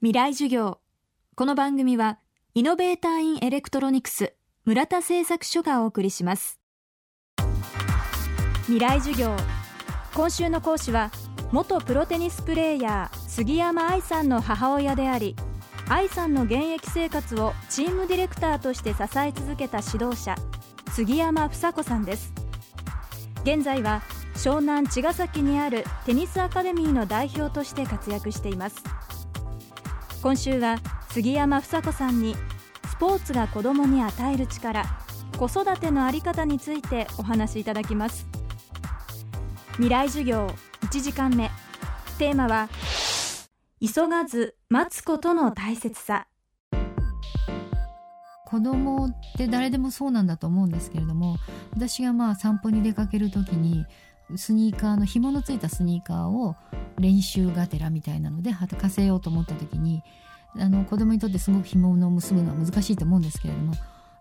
未来授業。この番組はイノベーターインエレクトロニクス村田製作所がお送りします。未来授業。今週の講師は元プロテニスプレーヤー杉山愛さんの母親であり愛さんの現役生活をチームディレクターとして支え続けた指導者杉山房子さんです。現在は湘南茅ヶ崎にあるテニスアカデミーの代表として活躍しています。今週は杉山房子さんにスポーツが子どもに与える力子育てのあり方についてお話しいただきます。未来授業1時間目。テーマは急がず待つことの大切さ。子供って誰でもそうなんだと思うんですけれども私がまあ散歩に出かける時にスニーカーの紐のついたスニーカーを練習がてらみたいなので履かせようと思った時にあの子供にとってすごく紐の結ぶのは難しいと思うんですけれども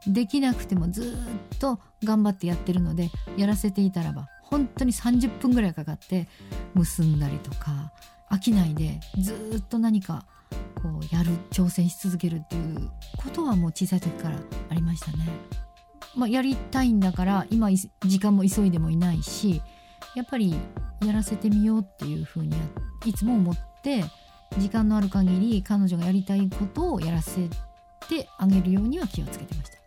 できなくてもずっと頑張ってやってるのでやらせていたらば本当に30分ぐらいかかって結んだりとか飽きないでずっと何かこうやる挑戦し続けるっていうことはもう小さい時からありましたね。まあ、やりたいんだから今時間も急いでもいないしやっぱりやらせてみようっていうふうにいつも思って時間のある限り彼女がやりたいことをやらせてあげるようには気をつけてました。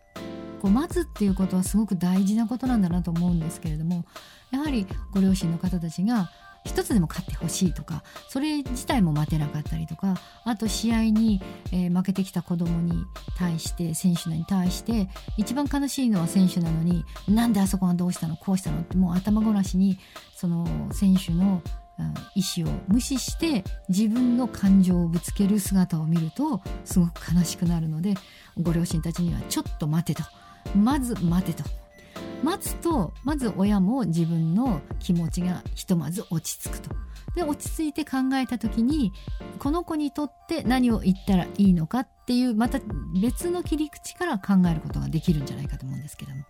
こう待つっていうことはすごく大事なことなんだなと思うんですけれどもやはりご両親の方たちが一つでも勝ってほしいとかそれ自体も待てなかったりとかあと試合に、えー、負けてきた子供に対して選手に対して一番悲しいのは選手なのになんであそこがどうしたのこうしたのってもう頭ごなしにその選手の意思を無視して自分の感情をぶつける姿を見るとすごく悲しくなるのでご両親たちにはちょっと待てと。まず待てと。待つとまず親も自分の気持ちがひとまず落ち着くと。で落ち着いて考えた時にこの子にとって何を言ったらいいのかっていうまた別の切り口から考えることができるんじゃないかと思うんですけども。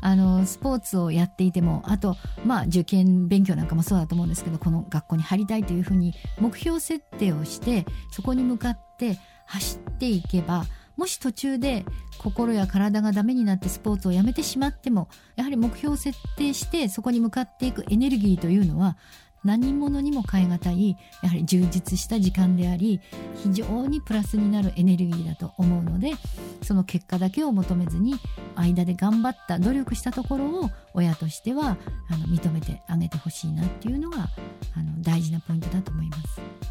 あのスポーツをやっていてもあとまあ受験勉強なんかもそうだと思うんですけどこの学校に入りたいというふうに目標設定をしてそこに向かって走っていけばもし途中で心や体がダメになってスポーツをやめてしまってもやはり目標を設定してそこに向かっていくエネルギーというのは何者にも代え難いやはり充実した時間であり非常にプラスになるエネルギーだと思うのでその結果だけを求めずに間で頑張った努力したところを親としてはあの認めてあげてほしいなっていうのがあの大事なポイントだと思います。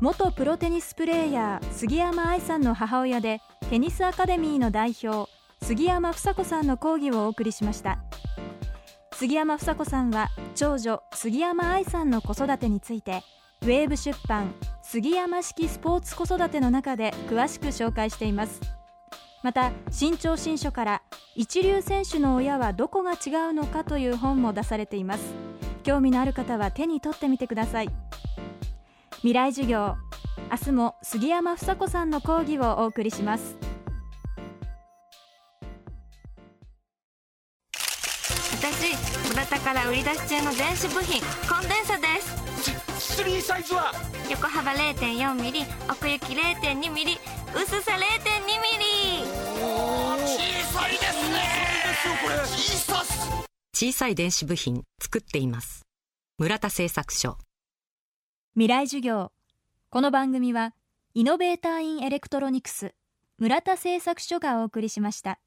元プロテニスプレーヤー杉山愛さんの母親でテニスアカデミーの代表杉山房子さんの講義をお送りしました。杉山房子さんは長女杉山愛さんの子育てについてウェーブ出版杉山式スポーツ子育ての中で詳しく紹介しています。また新潮新書から一流選手の親はどこが違うのかという本も出されています。興味のある方は手に取ってみてください。未来授業。明日も杉山房子さんの講義をお送りします。私村田から売り出し中の電子部品コンデンサです。スリーサイズは？横幅0.4ミリ奥行き0.2ミリ薄さ0.2ミリ。小さいですね。これ小さす小さい電子部品作っています。村田製作所未来授業。この番組はイノベーターインエレクトロニクス村田製作所がお送りしました。